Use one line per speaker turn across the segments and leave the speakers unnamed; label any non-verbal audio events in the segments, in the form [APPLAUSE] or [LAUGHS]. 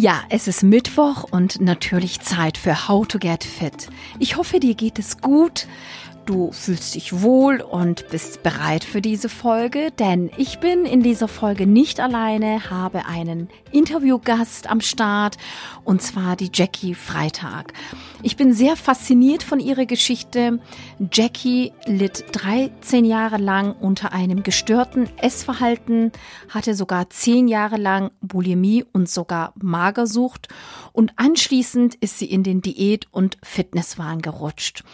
Ja, es ist Mittwoch und natürlich Zeit für How to Get Fit. Ich hoffe, dir geht es gut. Du fühlst dich wohl und bist bereit für diese Folge, denn ich bin in dieser Folge nicht alleine, habe einen Interviewgast am Start und zwar die Jackie Freitag. Ich bin sehr fasziniert von ihrer Geschichte. Jackie litt 13 Jahre lang unter einem gestörten Essverhalten, hatte sogar 10 Jahre lang Bulimie und sogar Magersucht und anschließend ist sie in den Diät- und Fitnesswahn gerutscht.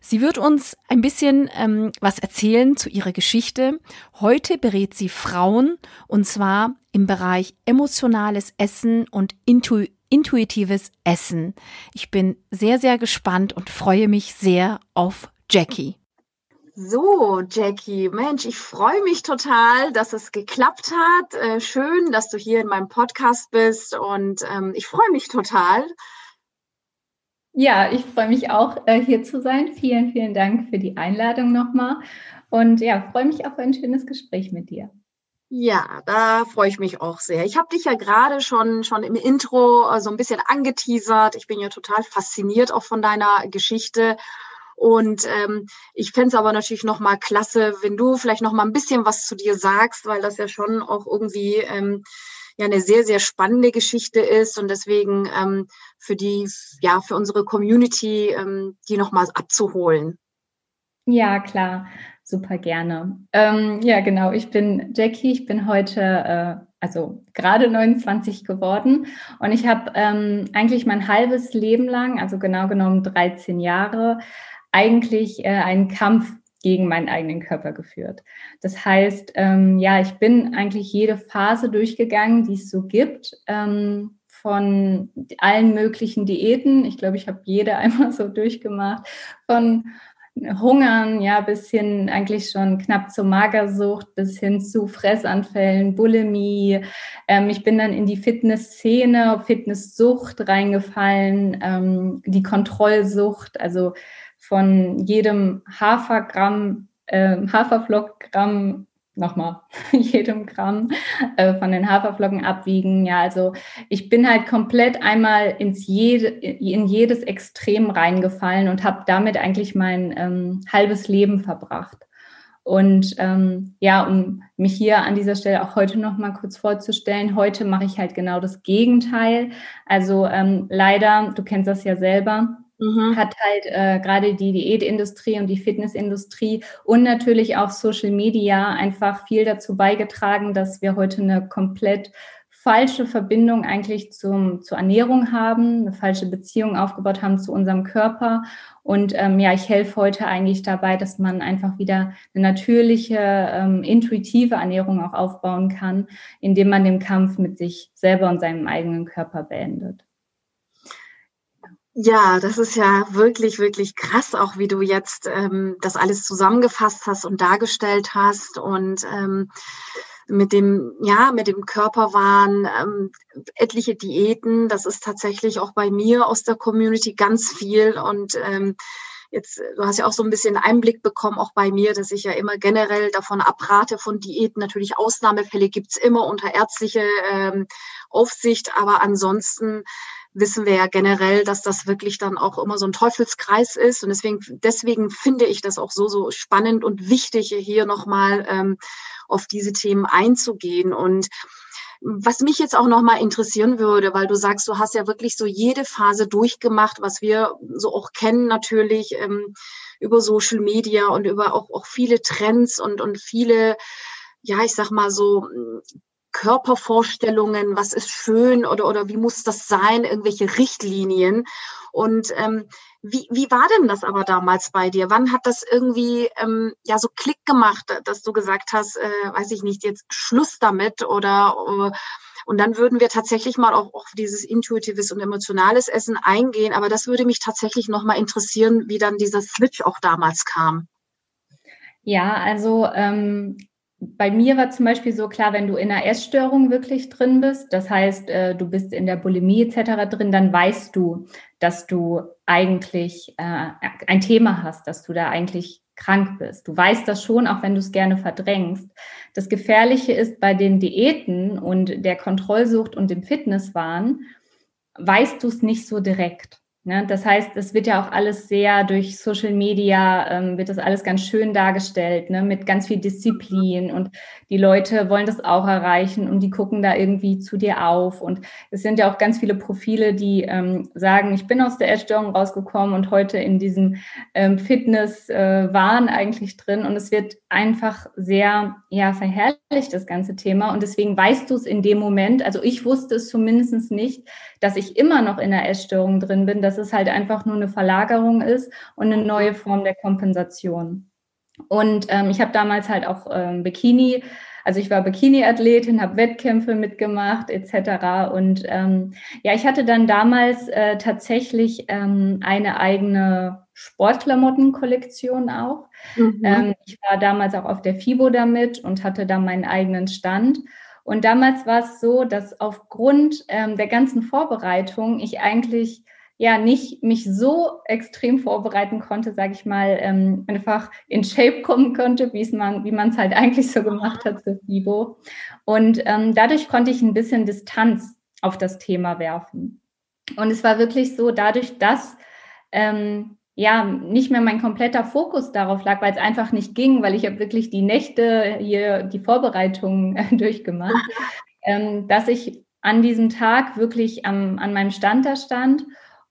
Sie wird uns ein bisschen ähm, was erzählen zu ihrer Geschichte. Heute berät sie Frauen und zwar im Bereich emotionales Essen und Intu intuitives Essen. Ich bin sehr, sehr gespannt und freue mich sehr auf Jackie.
So, Jackie, Mensch, ich freue mich total, dass es geklappt hat. Äh, schön, dass du hier in meinem Podcast bist und ähm, ich freue mich total.
Ja, ich freue mich auch, äh, hier zu sein. Vielen, vielen Dank für die Einladung nochmal und ja, freue mich auf ein schönes Gespräch mit dir.
Ja, da freue ich mich auch sehr. Ich habe dich ja gerade schon, schon im Intro äh, so ein bisschen angeteasert. Ich bin ja total fasziniert auch von deiner Geschichte. Und ähm, ich fände es aber natürlich nochmal klasse, wenn du vielleicht nochmal ein bisschen was zu dir sagst, weil das ja schon auch irgendwie ähm, ja eine sehr, sehr spannende Geschichte ist und deswegen ähm, für die, ja, für unsere Community, ähm, die nochmal abzuholen.
Ja, klar super gerne. Ähm, ja, genau. Ich bin Jackie. Ich bin heute, äh, also gerade 29 geworden. Und ich habe ähm, eigentlich mein halbes Leben lang, also genau genommen 13 Jahre, eigentlich äh, einen Kampf gegen meinen eigenen Körper geführt. Das heißt, ähm, ja, ich bin eigentlich jede Phase durchgegangen, die es so gibt. Ähm, von allen möglichen Diäten. Ich glaube, ich habe jede [LAUGHS] einmal so durchgemacht. Von Hungern, ja, bis hin eigentlich schon knapp zur Magersucht, bis hin zu Fressanfällen, Bulimie. Ähm, ich bin dann in die Fitnessszene, Fitnesssucht reingefallen, ähm, die Kontrollsucht, also von jedem Hafergramm, äh, Haferflockgramm nochmal [LAUGHS] jedem Gramm äh, von den Haferflocken abwiegen. Ja, also ich bin halt komplett einmal ins jede, in jedes Extrem reingefallen und habe damit eigentlich mein ähm, halbes Leben verbracht. Und ähm, ja, um mich hier an dieser Stelle auch heute noch mal kurz vorzustellen, heute mache ich halt genau das Gegenteil. Also ähm, leider, du kennst das ja selber, Mhm. hat halt äh, gerade die Diätindustrie und die Fitnessindustrie und natürlich auch Social Media einfach viel dazu beigetragen, dass wir heute eine komplett falsche Verbindung eigentlich zum, zur Ernährung haben, eine falsche Beziehung aufgebaut haben zu unserem Körper. Und ähm, ja, ich helfe heute eigentlich dabei, dass man einfach wieder eine natürliche, ähm, intuitive Ernährung auch aufbauen kann, indem man den Kampf mit sich selber und seinem eigenen Körper beendet.
Ja, das ist ja wirklich, wirklich krass, auch wie du jetzt ähm, das alles zusammengefasst hast und dargestellt hast und ähm, mit dem, ja, mit dem Körperwahn, ähm, etliche Diäten, das ist tatsächlich auch bei mir aus der Community ganz viel und ähm, Jetzt, du hast ja auch so ein bisschen Einblick bekommen, auch bei mir, dass ich ja immer generell davon abrate von Diäten. Natürlich Ausnahmefälle gibt's immer unter ärztliche ähm, Aufsicht, aber ansonsten wissen wir ja generell, dass das wirklich dann auch immer so ein Teufelskreis ist. Und deswegen, deswegen finde ich das auch so, so spannend und wichtig, hier nochmal ähm, auf diese Themen einzugehen. Und was mich jetzt auch nochmal interessieren würde, weil du sagst, du hast ja wirklich so jede Phase durchgemacht, was wir so auch kennen natürlich ähm, über Social Media und über auch, auch viele Trends und, und viele ja, ich sag mal so Körpervorstellungen, was ist schön oder, oder wie muss das sein, irgendwelche Richtlinien. Und ähm, wie, wie war denn das aber damals bei dir? Wann hat das irgendwie ähm, ja so Klick gemacht, dass du gesagt hast, äh, weiß ich nicht, jetzt Schluss damit oder äh, und dann würden wir tatsächlich mal auch auf dieses intuitives und emotionales Essen eingehen. Aber das würde mich tatsächlich nochmal interessieren, wie dann dieser Switch auch damals kam.
Ja, also ähm, bei mir war zum Beispiel so klar, wenn du in einer Essstörung wirklich drin bist, das heißt, äh, du bist in der Bulimie etc. drin, dann weißt du, dass du eigentlich äh, ein Thema hast, dass du da eigentlich krank bist. Du weißt das schon, auch wenn du es gerne verdrängst. Das Gefährliche ist bei den Diäten und der Kontrollsucht und dem Fitnesswahn, weißt du es nicht so direkt. Ne? Das heißt, es wird ja auch alles sehr durch Social Media, ähm, wird das alles ganz schön dargestellt, ne? mit ganz viel Disziplin und die Leute wollen das auch erreichen und die gucken da irgendwie zu dir auf. Und es sind ja auch ganz viele Profile, die ähm, sagen, ich bin aus der Essstörung rausgekommen und heute in diesem ähm, Fitness-Wahn äh, eigentlich drin. Und es wird einfach sehr ja, verherrlicht, das ganze Thema. Und deswegen weißt du es in dem Moment, also ich wusste es zumindest nicht, dass ich immer noch in der Essstörung drin bin, dass es halt einfach nur eine Verlagerung ist und eine neue Form der Kompensation. Und ähm, ich habe damals halt auch ähm, Bikini, also ich war Bikini-Athletin, habe Wettkämpfe mitgemacht etc. Und ähm, ja, ich hatte dann damals äh, tatsächlich ähm, eine eigene Sportklamottenkollektion auch. Mhm. Ähm, ich war damals auch auf der FIBO damit und hatte da meinen eigenen Stand. Und damals war es so, dass aufgrund ähm, der ganzen Vorbereitung ich eigentlich ja nicht mich so extrem vorbereiten konnte, sage ich mal, ähm, einfach in Shape kommen konnte, wie man, wie man es halt eigentlich so gemacht hat zur FIBO. Und ähm, dadurch konnte ich ein bisschen Distanz auf das Thema werfen. Und es war wirklich so, dadurch, dass ähm, ja nicht mehr mein kompletter Fokus darauf lag, weil es einfach nicht ging, weil ich habe wirklich die Nächte hier die Vorbereitungen [LAUGHS] durchgemacht, [LAUGHS] ähm, dass ich an diesem Tag wirklich am, an meinem Stand da stand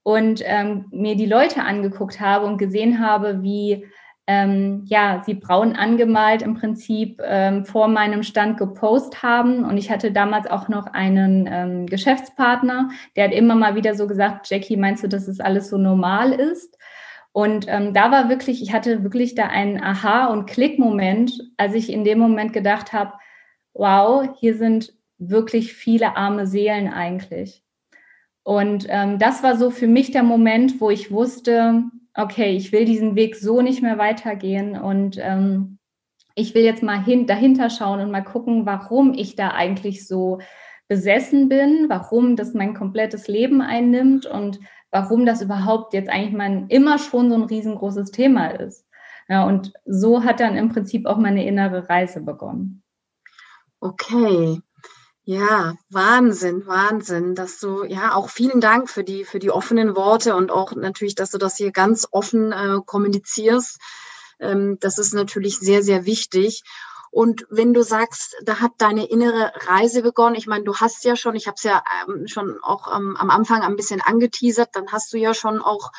und ähm, mir die Leute angeguckt habe und gesehen habe, wie ähm, ja, sie braun angemalt im Prinzip ähm, vor meinem Stand gepostet haben. Und ich hatte damals auch noch einen ähm, Geschäftspartner, der hat immer mal wieder so gesagt, Jackie, meinst du, dass es alles so normal ist? Und ähm, da war wirklich, ich hatte wirklich da einen Aha- und Klick-Moment, als ich in dem Moment gedacht habe, wow, hier sind wirklich viele arme Seelen eigentlich. Und ähm, das war so für mich der Moment, wo ich wusste, okay, ich will diesen Weg so nicht mehr weitergehen und ähm, ich will jetzt mal hin, dahinter schauen und mal gucken, warum ich da eigentlich so besessen bin, warum das mein komplettes Leben einnimmt und warum das überhaupt jetzt eigentlich mein immer schon so ein riesengroßes Thema ist. Ja, und so hat dann im Prinzip auch meine innere Reise begonnen.
Okay, ja, Wahnsinn, Wahnsinn, dass du, ja, auch vielen Dank für die, für die offenen Worte und auch natürlich, dass du das hier ganz offen äh, kommunizierst. Ähm, das ist natürlich sehr, sehr wichtig. Und wenn du sagst, da hat deine innere Reise begonnen, ich meine, du hast ja schon, ich habe es ja ähm, schon auch ähm, am Anfang ein bisschen angeteasert, dann hast du ja schon auch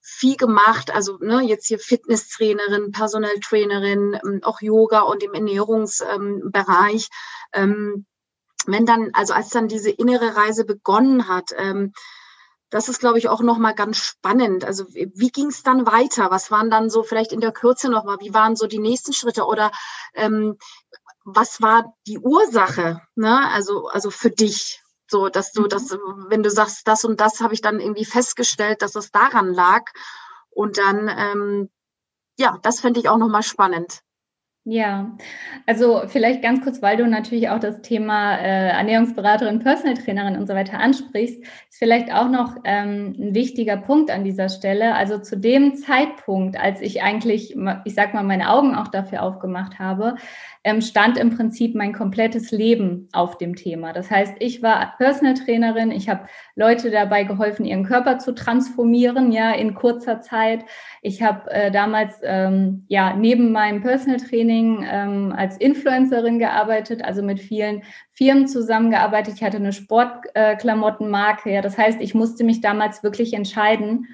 viel gemacht, also ne, jetzt hier Fitnesstrainerin, Personaltrainerin, ähm, auch Yoga und im Ernährungsbereich. Ähm, wenn dann, also als dann diese innere Reise begonnen hat, ähm, das ist, glaube ich, auch nochmal ganz spannend. Also wie, ging es dann weiter? Was waren dann so vielleicht in der Kürze nochmal, wie waren so die nächsten Schritte oder ähm, was war die Ursache, ne? Also, also für dich, so dass du mhm. das, wenn du sagst, das und das habe ich dann irgendwie festgestellt, dass es daran lag. Und dann, ähm, ja, das fände ich auch nochmal spannend.
Ja, also vielleicht ganz kurz, weil du natürlich auch das Thema äh, Ernährungsberaterin, Personal Trainerin und so weiter ansprichst, ist vielleicht auch noch ähm, ein wichtiger Punkt an dieser Stelle. Also zu dem Zeitpunkt, als ich eigentlich, ich sag mal, meine Augen auch dafür aufgemacht habe, ähm, stand im Prinzip mein komplettes Leben auf dem Thema. Das heißt, ich war Personal Trainerin, ich habe Leute dabei geholfen, ihren Körper zu transformieren, ja, in kurzer Zeit. Ich habe äh, damals ähm, ja neben meinem Personal Training ähm, als Influencerin gearbeitet, also mit vielen Firmen zusammengearbeitet. Ich hatte eine Sportklamottenmarke, äh, ja, das heißt, ich musste mich damals wirklich entscheiden,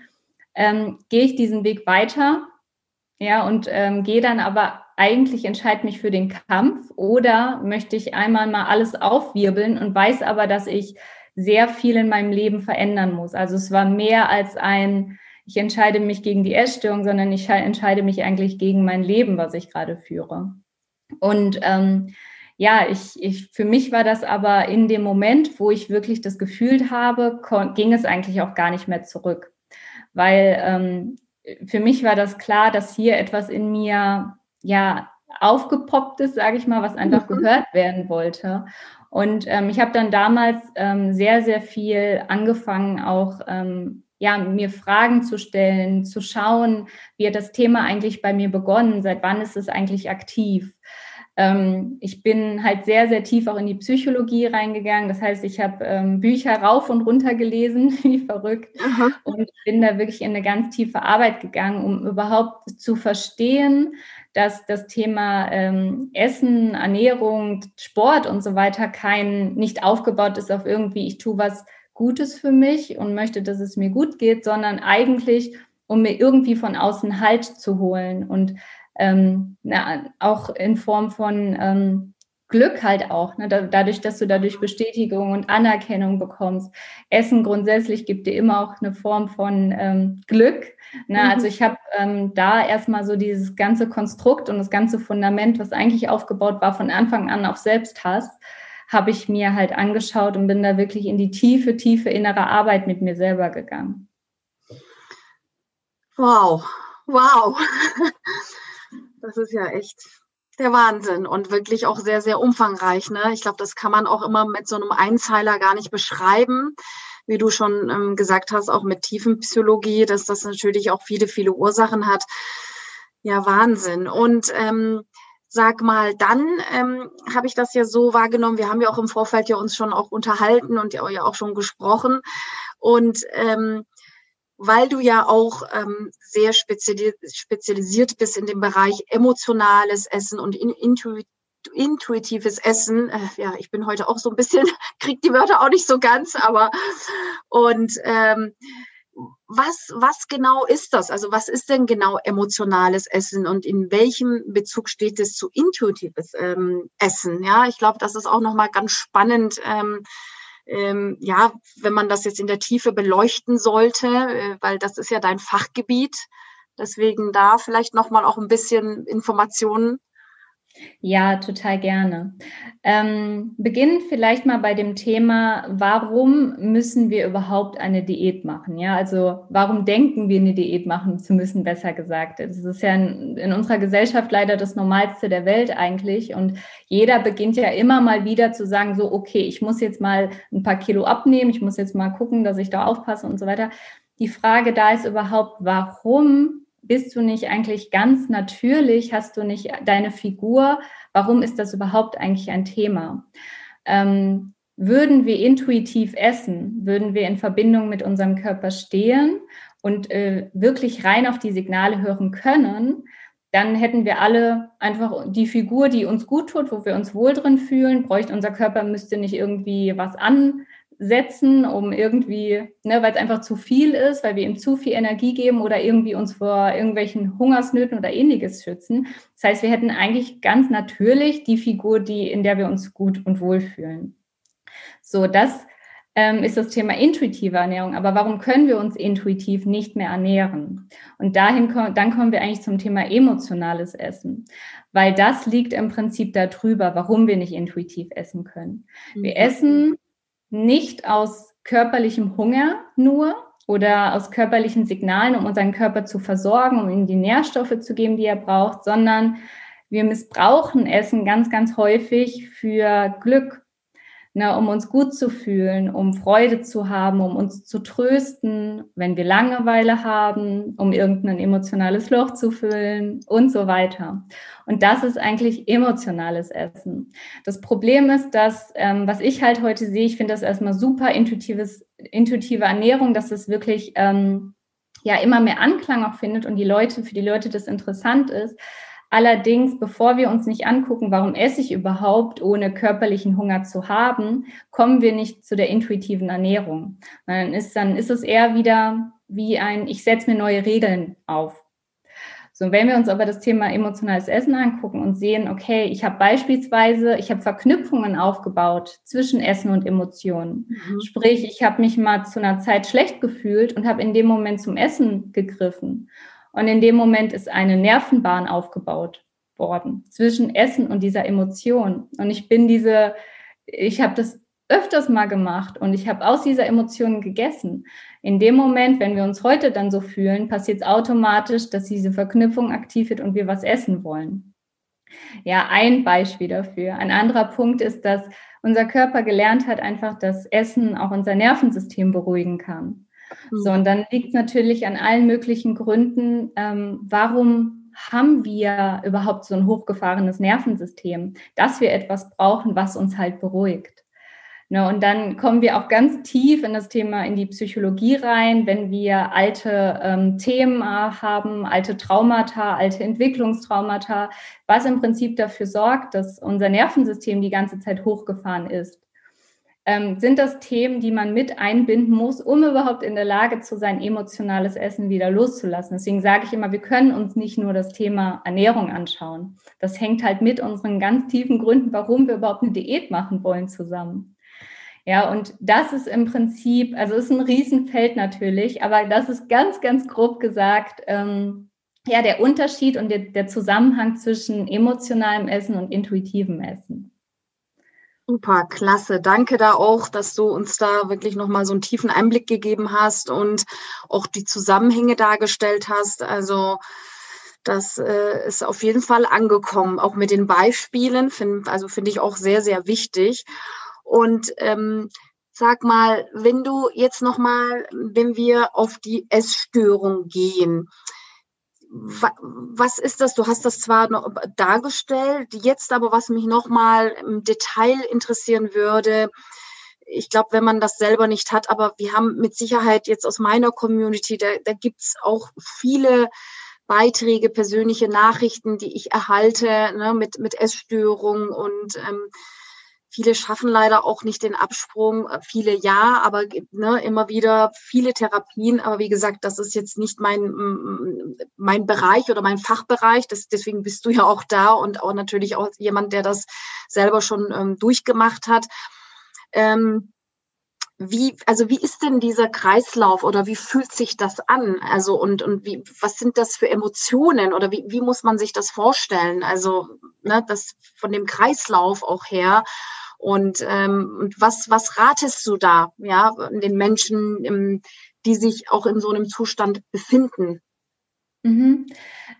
ähm, gehe ich diesen Weg weiter, ja, und ähm, gehe dann aber eigentlich entscheide mich für den Kampf oder möchte ich einmal mal alles aufwirbeln und weiß aber, dass ich sehr viel in meinem Leben verändern muss. Also es war mehr als ein, ich entscheide mich gegen die Essstörung, sondern ich entscheide mich eigentlich gegen mein Leben, was ich gerade führe. Und ähm, ja, ich, ich, für mich war das aber in dem Moment, wo ich wirklich das gefühlt habe, ging es eigentlich auch gar nicht mehr zurück. Weil ähm, für mich war das klar, dass hier etwas in mir ja aufgepoppt ist, sage ich mal, was einfach mhm. gehört werden wollte. Und ähm, ich habe dann damals ähm, sehr, sehr viel angefangen, auch ähm, ja, mir Fragen zu stellen, zu schauen, wie hat das Thema eigentlich bei mir begonnen, seit wann ist es eigentlich aktiv. Ähm, ich bin halt sehr, sehr tief auch in die Psychologie reingegangen. Das heißt, ich habe ähm, Bücher rauf und runter gelesen, [LAUGHS] wie verrückt, Aha. und bin da wirklich in eine ganz tiefe Arbeit gegangen, um überhaupt zu verstehen, dass das Thema ähm, Essen, Ernährung, Sport und so weiter kein nicht aufgebaut ist auf irgendwie, ich tue was Gutes für mich und möchte, dass es mir gut geht, sondern eigentlich, um mir irgendwie von außen Halt zu holen und ähm, na, auch in Form von ähm, Glück halt auch, ne? dadurch, dass du dadurch Bestätigung und Anerkennung bekommst. Essen grundsätzlich gibt dir immer auch eine Form von ähm, Glück. Ne? Mhm. Also ich habe ähm, da erstmal so dieses ganze Konstrukt und das ganze Fundament, was eigentlich aufgebaut war von Anfang an auf Selbsthass, habe ich mir halt angeschaut und bin da wirklich in die tiefe, tiefe innere Arbeit mit mir selber gegangen.
Wow, wow. Das ist ja echt der Wahnsinn und wirklich auch sehr, sehr umfangreich. Ne? Ich glaube, das kann man auch immer mit so einem Einzeiler gar nicht beschreiben. Wie du schon ähm, gesagt hast, auch mit Tiefenpsychologie, dass das natürlich auch viele, viele Ursachen hat. Ja, Wahnsinn. Und ähm, sag mal, dann ähm, habe ich das ja so wahrgenommen. Wir haben ja auch im Vorfeld ja uns schon auch unterhalten und ja auch schon gesprochen. Und ähm, weil du ja auch ähm, sehr spezialisiert bist in dem Bereich emotionales Essen und in, intuit, intuitives Essen. Äh, ja, ich bin heute auch so ein bisschen, [LAUGHS] krieg die Wörter auch nicht so ganz, aber und ähm, was, was genau ist das? Also was ist denn genau emotionales Essen und in welchem Bezug steht es zu intuitives ähm, Essen? Ja, ich glaube, das ist auch nochmal ganz spannend. Ähm, ähm, ja, wenn man das jetzt in der Tiefe beleuchten sollte, äh, weil das ist ja dein Fachgebiet. Deswegen da vielleicht nochmal auch ein bisschen Informationen
ja, total gerne. Ähm, beginnen vielleicht mal bei dem Thema, warum müssen wir überhaupt eine Diät machen? Ja, also warum denken wir, eine Diät machen zu müssen, besser gesagt. Das ist ja in, in unserer Gesellschaft leider das Normalste der Welt eigentlich. Und jeder beginnt ja immer mal wieder zu sagen, so, okay, ich muss jetzt mal ein paar Kilo abnehmen, ich muss jetzt mal gucken, dass ich da aufpasse und so weiter. Die Frage da ist überhaupt, warum bist du nicht eigentlich ganz natürlich? Hast du nicht deine Figur? Warum ist das überhaupt eigentlich ein Thema? Ähm, würden wir intuitiv essen, würden wir in Verbindung mit unserem Körper stehen und äh, wirklich rein auf die Signale hören können, dann hätten wir alle einfach die Figur, die uns gut tut, wo wir uns wohl drin fühlen, bräuchte unser Körper, müsste nicht irgendwie was an, setzen, um irgendwie, ne, weil es einfach zu viel ist, weil wir ihm zu viel Energie geben oder irgendwie uns vor irgendwelchen Hungersnöten oder ähnliches schützen. Das heißt, wir hätten eigentlich ganz natürlich die Figur, die, in der wir uns gut und wohl fühlen. So, das ähm, ist das Thema intuitive Ernährung. Aber warum können wir uns intuitiv nicht mehr ernähren? Und dahin, dann kommen wir eigentlich zum Thema emotionales Essen, weil das liegt im Prinzip darüber, warum wir nicht intuitiv essen können. Wir mhm. essen nicht aus körperlichem Hunger nur oder aus körperlichen Signalen, um unseren Körper zu versorgen, um ihm die Nährstoffe zu geben, die er braucht, sondern wir missbrauchen Essen ganz, ganz häufig für Glück, ne, um uns gut zu fühlen, um Freude zu haben, um uns zu trösten, wenn wir Langeweile haben, um irgendein emotionales Loch zu füllen und so weiter. Und das ist eigentlich emotionales Essen. Das Problem ist, dass, ähm, was ich halt heute sehe, ich finde das erstmal super intuitives, intuitive Ernährung, dass es wirklich ähm, ja immer mehr Anklang auch findet und die Leute, für die Leute das interessant ist. Allerdings, bevor wir uns nicht angucken, warum esse ich überhaupt, ohne körperlichen Hunger zu haben, kommen wir nicht zu der intuitiven Ernährung. Dann ist, dann ist es eher wieder wie ein, ich setze mir neue Regeln auf. So, wenn wir uns aber das Thema emotionales Essen angucken und sehen, okay, ich habe beispielsweise, ich habe Verknüpfungen aufgebaut zwischen Essen und Emotionen. Mhm. Sprich, ich habe mich mal zu einer Zeit schlecht gefühlt und habe in dem Moment zum Essen gegriffen. Und in dem Moment ist eine Nervenbahn aufgebaut worden zwischen Essen und dieser Emotion. Und ich bin diese, ich habe das öfters mal gemacht und ich habe aus dieser Emotion gegessen. In dem Moment, wenn wir uns heute dann so fühlen, passiert es automatisch, dass diese Verknüpfung aktiv wird und wir was essen wollen. Ja, ein Beispiel dafür. Ein anderer Punkt ist, dass unser Körper gelernt hat, einfach, dass Essen auch unser Nervensystem beruhigen kann. So, und dann liegt es natürlich an allen möglichen Gründen, ähm, warum haben wir überhaupt so ein hochgefahrenes Nervensystem, dass wir etwas brauchen, was uns halt beruhigt. Ne, und dann kommen wir auch ganz tief in das Thema, in die Psychologie rein, wenn wir alte ähm, Themen haben, alte Traumata, alte Entwicklungstraumata, was im Prinzip dafür sorgt, dass unser Nervensystem die ganze Zeit hochgefahren ist. Ähm, sind das Themen, die man mit einbinden muss, um überhaupt in der Lage zu sein, emotionales Essen wieder loszulassen. Deswegen sage ich immer, wir können uns nicht nur das Thema Ernährung anschauen. Das hängt halt mit unseren ganz tiefen Gründen, warum wir überhaupt eine Diät machen wollen, zusammen. Ja, und das ist im Prinzip, also ist ein Riesenfeld natürlich, aber das ist ganz, ganz grob gesagt, ähm, ja, der Unterschied und der, der Zusammenhang zwischen emotionalem Essen und intuitivem Essen.
Super, klasse. Danke da auch, dass du uns da wirklich nochmal so einen tiefen Einblick gegeben hast und auch die Zusammenhänge dargestellt hast. Also das äh, ist auf jeden Fall angekommen, auch mit den Beispielen. Find, also finde ich auch sehr, sehr wichtig. Und ähm, sag mal, wenn du jetzt noch mal, wenn wir auf die Essstörung gehen, was ist das? Du hast das zwar noch dargestellt, jetzt aber was mich noch mal im Detail interessieren würde, ich glaube, wenn man das selber nicht hat, aber wir haben mit Sicherheit jetzt aus meiner Community, da, da gibt's auch viele Beiträge, persönliche Nachrichten, die ich erhalte ne, mit, mit Essstörungen und ähm, Viele schaffen leider auch nicht den Absprung, äh, viele ja, aber ne, immer wieder viele Therapien. Aber wie gesagt, das ist jetzt nicht mein, mein Bereich oder mein Fachbereich. Das, deswegen bist du ja auch da und auch natürlich auch jemand, der das selber schon ähm, durchgemacht hat. Ähm, wie, also wie ist denn dieser Kreislauf oder wie fühlt sich das an? Also und, und wie, was sind das für Emotionen oder wie, wie muss man sich das vorstellen? Also, ne, das von dem Kreislauf auch her. Und, ähm, und was, was ratest du da, ja, den Menschen, ähm, die sich auch in so einem Zustand befinden?
Mhm.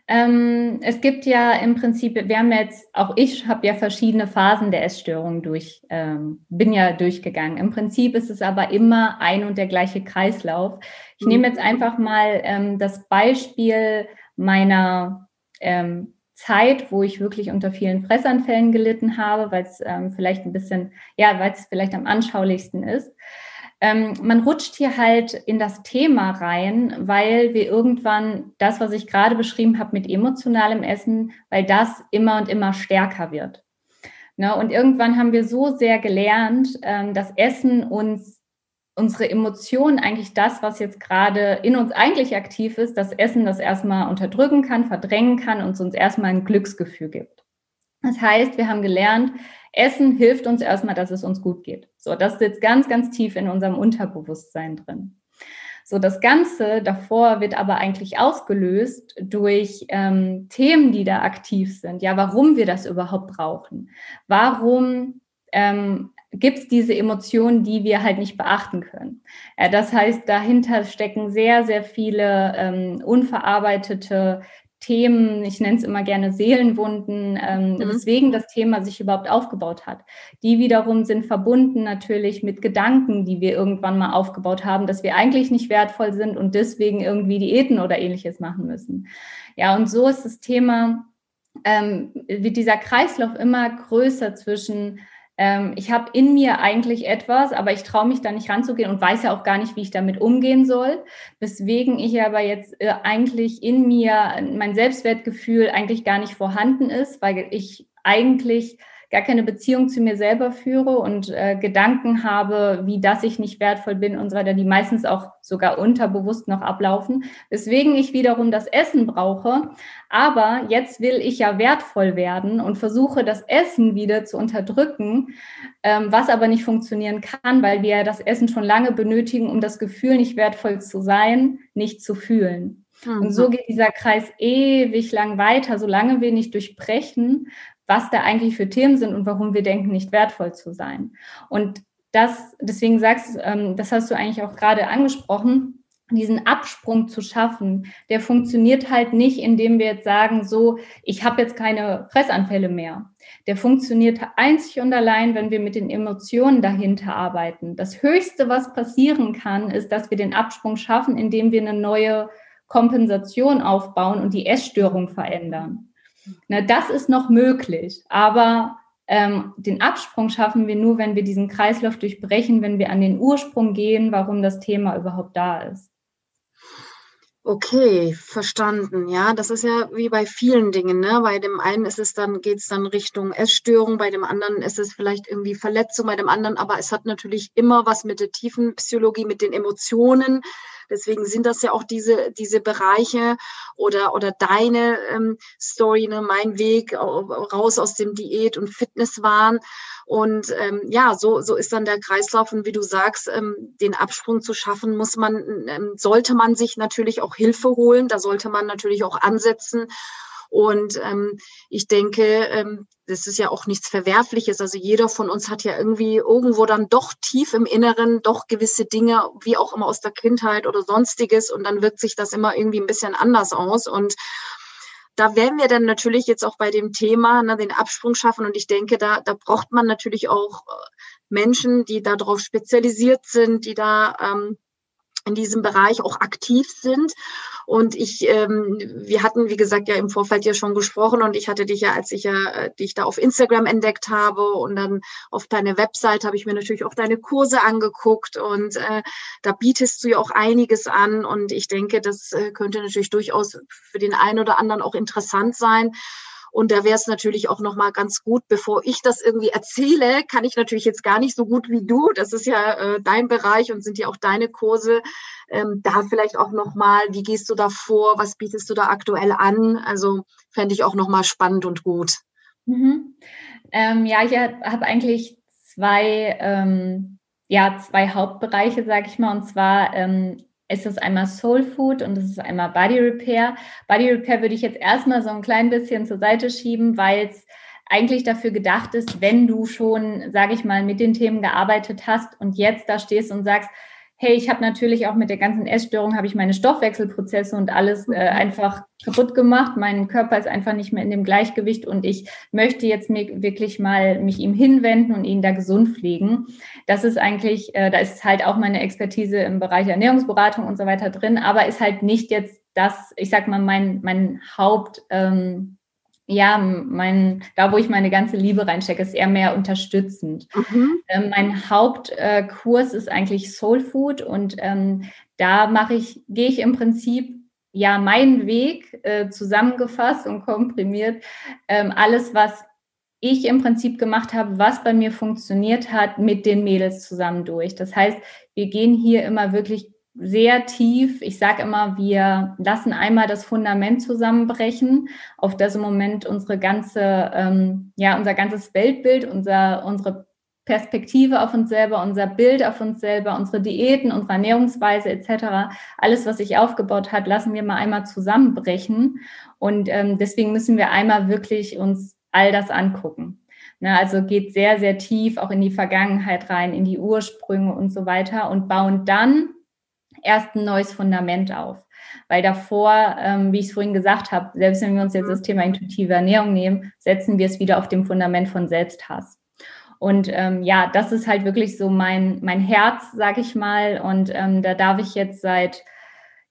Ähm, es gibt ja im Prinzip, wir haben jetzt, auch ich habe ja verschiedene Phasen der Essstörung durch, ähm, bin ja durchgegangen. Im Prinzip ist es aber immer ein und der gleiche Kreislauf. Ich mhm. nehme jetzt einfach mal ähm, das Beispiel meiner ähm, Zeit, wo ich wirklich unter vielen Fressanfällen gelitten habe, weil es ähm, vielleicht ein bisschen, ja, weil es vielleicht am anschaulichsten ist. Ähm, man rutscht hier halt in das Thema rein, weil wir irgendwann das, was ich gerade beschrieben habe mit emotionalem Essen, weil das immer und immer stärker wird. Ne? Und irgendwann haben wir so sehr gelernt, ähm, dass Essen uns unsere Emotionen eigentlich das, was jetzt gerade in uns eigentlich aktiv ist, das Essen das erstmal unterdrücken kann, verdrängen kann und uns erstmal ein Glücksgefühl gibt. Das heißt, wir haben gelernt, Essen hilft uns erstmal, dass es uns gut geht. So, das sitzt ganz, ganz tief in unserem Unterbewusstsein drin. So, das Ganze davor wird aber eigentlich ausgelöst durch ähm, Themen, die da aktiv sind. Ja, warum wir das überhaupt brauchen. Warum ähm, gibt es diese Emotionen, die wir halt nicht beachten können. Äh, das heißt, dahinter stecken sehr, sehr viele ähm, unverarbeitete Themen, ich nenne es immer gerne Seelenwunden, ähm, mhm. weswegen das Thema sich überhaupt aufgebaut hat. Die wiederum sind verbunden natürlich mit Gedanken, die wir irgendwann mal aufgebaut haben, dass wir eigentlich nicht wertvoll sind und deswegen irgendwie Diäten oder ähnliches machen müssen. Ja, und so ist das Thema, ähm, wird dieser Kreislauf immer größer zwischen ähm, ich habe in mir eigentlich etwas, aber ich traue mich da nicht ranzugehen und weiß ja auch gar nicht, wie ich damit umgehen soll. Weswegen ich aber jetzt äh, eigentlich in mir mein Selbstwertgefühl eigentlich gar nicht vorhanden ist, weil ich eigentlich gar keine Beziehung zu mir selber führe und äh, Gedanken habe, wie das ich nicht wertvoll bin und so weiter, die meistens auch sogar unterbewusst noch ablaufen, weswegen ich wiederum das Essen brauche. Aber jetzt will ich ja wertvoll werden und versuche das Essen wieder zu unterdrücken, ähm, was aber nicht funktionieren kann, weil wir das Essen schon lange benötigen, um das Gefühl, nicht wertvoll zu sein, nicht zu fühlen. Und so mhm. geht dieser Kreis ewig lang weiter, solange wir nicht durchbrechen, was da eigentlich für Themen sind und warum wir denken, nicht wertvoll zu sein. Und das, deswegen sagst du, ähm, das hast du eigentlich auch gerade angesprochen, diesen Absprung zu schaffen, der funktioniert halt nicht, indem wir jetzt sagen, so, ich habe jetzt keine Fressanfälle mehr. Der funktioniert einzig und allein, wenn wir mit den Emotionen dahinter arbeiten. Das Höchste, was passieren kann, ist, dass wir den Absprung schaffen, indem wir eine neue Kompensation aufbauen und die Essstörung verändern. Na, das ist noch möglich, aber ähm, den Absprung schaffen wir nur, wenn wir diesen Kreislauf durchbrechen, wenn wir an den Ursprung gehen, warum das Thema überhaupt da ist.
Okay, verstanden. Ja, das ist ja wie bei vielen Dingen. Ne? Bei dem einen ist es dann, geht es dann Richtung Essstörung, bei dem anderen ist es vielleicht irgendwie Verletzung, bei dem anderen, aber es hat natürlich immer was mit der tiefen Psychologie, mit den Emotionen Deswegen sind das ja auch diese, diese Bereiche oder, oder deine ähm, Story, ne, mein Weg raus aus dem Diät- und Fitnesswahn. Und ähm, ja, so, so ist dann der Kreislauf. Und wie du sagst, ähm, den Absprung zu schaffen, muss man, ähm, sollte man sich natürlich auch Hilfe holen. Da sollte man natürlich auch ansetzen. Und ähm, ich denke, ähm, das ist ja auch nichts Verwerfliches. Also jeder von uns hat ja irgendwie irgendwo dann doch tief im Inneren doch gewisse Dinge, wie auch immer aus der Kindheit oder sonstiges. Und dann wirkt sich das immer irgendwie ein bisschen anders aus. Und da werden wir dann natürlich jetzt auch bei dem Thema ne, den Absprung schaffen. Und ich denke, da, da braucht man natürlich auch äh, Menschen, die darauf spezialisiert sind, die da ähm, in diesem Bereich auch aktiv sind. Und ich, ähm, wir hatten, wie gesagt, ja im Vorfeld ja schon gesprochen und ich hatte dich ja, als ich ja äh, dich da auf Instagram entdeckt habe und dann auf deine Website habe ich mir natürlich auch deine Kurse angeguckt und äh, da bietest du ja auch einiges an und ich denke, das äh, könnte natürlich durchaus für den einen oder anderen auch interessant sein. Und da wäre es natürlich auch noch mal ganz gut, bevor ich das irgendwie erzähle, kann ich natürlich jetzt gar nicht so gut wie du. Das ist ja äh, dein Bereich und sind ja auch deine Kurse. Ähm, da vielleicht auch noch mal, wie gehst du da vor? Was bietest du da aktuell an? Also fände ich auch noch mal spannend und gut.
Mhm. Ähm, ja, ich habe eigentlich zwei, ähm, ja, zwei Hauptbereiche, sage ich mal. Und zwar ähm, ist es einmal Soul Food und es ist einmal Body Repair. Body Repair würde ich jetzt erstmal so ein klein bisschen zur Seite schieben, weil es eigentlich dafür gedacht ist, wenn du schon, sage ich mal, mit den Themen gearbeitet hast und jetzt da stehst und sagst, hey, ich habe natürlich auch mit der ganzen Essstörung, habe ich meine Stoffwechselprozesse und alles äh, mhm. einfach kaputt gemacht. Mein Körper ist einfach nicht mehr in dem Gleichgewicht und ich möchte jetzt mir wirklich mal mich ihm hinwenden und ihn da gesund pflegen. Das ist eigentlich, äh, da ist halt auch meine Expertise im Bereich Ernährungsberatung und so weiter drin, aber ist halt nicht jetzt das, ich sag mal, mein, mein Haupt, ähm, ja, mein, da wo ich meine ganze Liebe reinstecke, ist eher mehr unterstützend. Mhm. Ähm, mein Hauptkurs äh, ist eigentlich Soul Food und ähm, da mache ich, gehe ich im Prinzip ja meinen Weg äh, zusammengefasst und komprimiert. Ähm, alles, was ich im Prinzip gemacht habe, was bei mir funktioniert hat, mit den Mädels zusammen durch. Das heißt, wir gehen hier immer wirklich sehr tief. Ich sage immer, wir lassen einmal das Fundament zusammenbrechen, auf das im Moment unsere ganze, ähm, ja, unser ganzes Weltbild, unser, unsere Perspektive auf uns selber, unser Bild auf uns selber, unsere Diäten, unsere Ernährungsweise etc., alles, was sich aufgebaut hat, lassen wir mal einmal zusammenbrechen. Und ähm, deswegen müssen wir einmal wirklich uns all das angucken. Ne, also geht sehr, sehr tief auch in die Vergangenheit rein, in die Ursprünge und so weiter und bauen dann erst ein neues Fundament auf. Weil davor, ähm, wie ich es vorhin gesagt habe, selbst wenn wir uns jetzt das Thema intuitive Ernährung nehmen, setzen wir es wieder auf dem Fundament von Selbsthass. Und ähm, ja, das ist halt wirklich so mein, mein Herz, sag ich mal. Und ähm, da darf ich jetzt seit,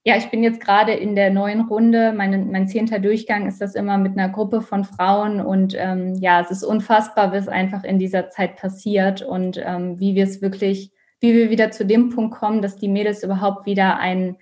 ja, ich bin jetzt gerade in der neuen Runde. Meine, mein zehnter Durchgang ist das immer mit einer Gruppe von Frauen. Und ähm, ja, es ist unfassbar, was einfach in dieser Zeit passiert und ähm, wie wir es wirklich wie wir wieder zu dem Punkt kommen, dass die Mädels überhaupt wieder ein,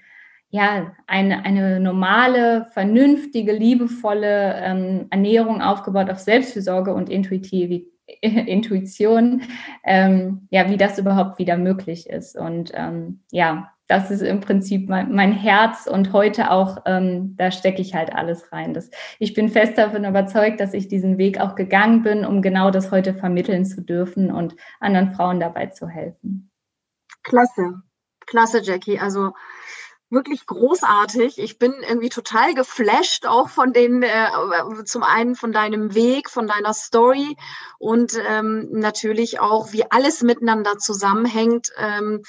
ja, eine, eine normale, vernünftige, liebevolle ähm, Ernährung aufgebaut auf Selbstfürsorge und Intuitiv [LAUGHS] Intuition, ähm, ja, wie das überhaupt wieder möglich ist. Und ähm, ja, das ist im Prinzip mein, mein Herz und heute auch, ähm, da stecke ich halt alles rein. Das, ich bin fest davon überzeugt, dass ich diesen Weg auch gegangen bin, um genau das heute vermitteln zu dürfen und anderen Frauen dabei zu helfen.
Klasse, klasse, Jackie. Also wirklich großartig. Ich bin irgendwie total geflasht auch von den, äh, zum einen von deinem Weg, von deiner Story und ähm, natürlich auch, wie alles miteinander zusammenhängt. Ähm,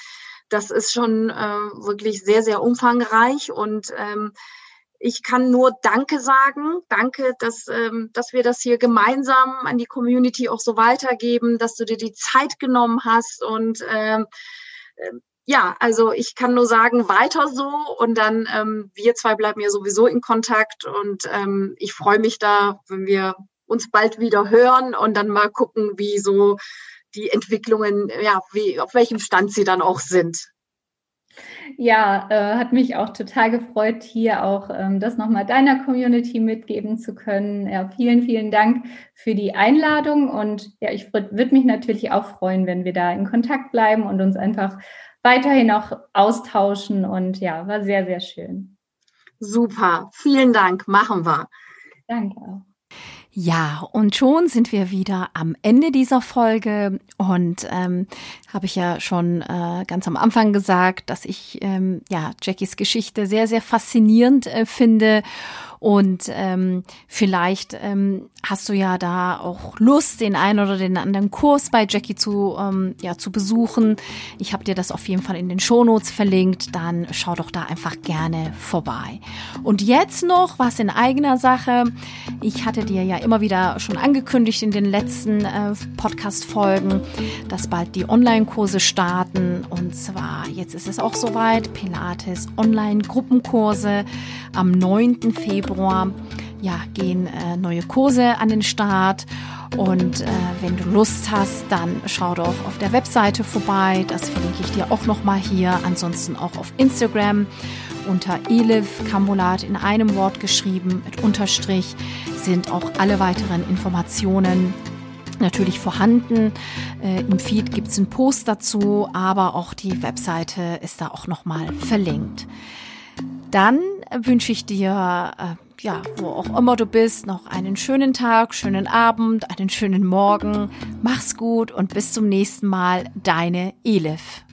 das ist schon äh, wirklich sehr, sehr umfangreich und ähm, ich kann nur Danke sagen. Danke, dass, ähm, dass wir das hier gemeinsam an die Community auch so weitergeben, dass du dir die Zeit genommen hast und ähm, ja, also ich kann nur sagen, weiter so und dann ähm, wir zwei bleiben ja sowieso in Kontakt und ähm, ich freue mich da, wenn wir uns bald wieder hören und dann mal gucken, wie so die Entwicklungen, ja, wie, auf welchem Stand sie dann auch sind.
Ja, äh, hat mich auch total gefreut, hier auch ähm, das nochmal deiner Community mitgeben zu können. Ja, vielen, vielen Dank für die Einladung und ja, ich würde mich natürlich auch freuen, wenn wir da in Kontakt bleiben und uns einfach weiterhin auch austauschen und ja, war sehr, sehr schön.
Super, vielen Dank, machen wir.
Danke auch.
Ja, und schon sind wir wieder am Ende dieser Folge. Und ähm, habe ich ja schon äh, ganz am Anfang gesagt, dass ich ähm, ja Jackies Geschichte sehr sehr faszinierend äh, finde und ähm, vielleicht ähm, hast du ja da auch Lust, den einen oder den anderen Kurs bei Jackie zu, ähm, ja, zu besuchen. Ich habe dir das auf jeden Fall in den Shownotes verlinkt. Dann schau doch da einfach gerne vorbei. Und jetzt noch was in eigener Sache. Ich hatte dir ja immer wieder schon angekündigt in den letzten äh, Podcast-Folgen, dass bald die Online-Kurse starten. Und zwar, jetzt ist es auch soweit, Pilates Online-Gruppenkurse am 9. Februar Februar ja, gehen äh, neue Kurse an den Start. Und äh, wenn du Lust hast, dann schau doch auf der Webseite vorbei. Das verlinke ich dir auch nochmal hier. Ansonsten auch auf Instagram unter Elif Kambulat in einem Wort geschrieben mit Unterstrich sind auch alle weiteren Informationen natürlich vorhanden. Äh, Im Feed gibt es einen Post dazu, aber auch die Webseite ist da auch nochmal verlinkt. Dann wünsche ich dir äh, ja, wo auch immer du bist, noch einen schönen Tag, schönen Abend, einen schönen Morgen. Mach's gut und bis zum nächsten Mal, deine Elif.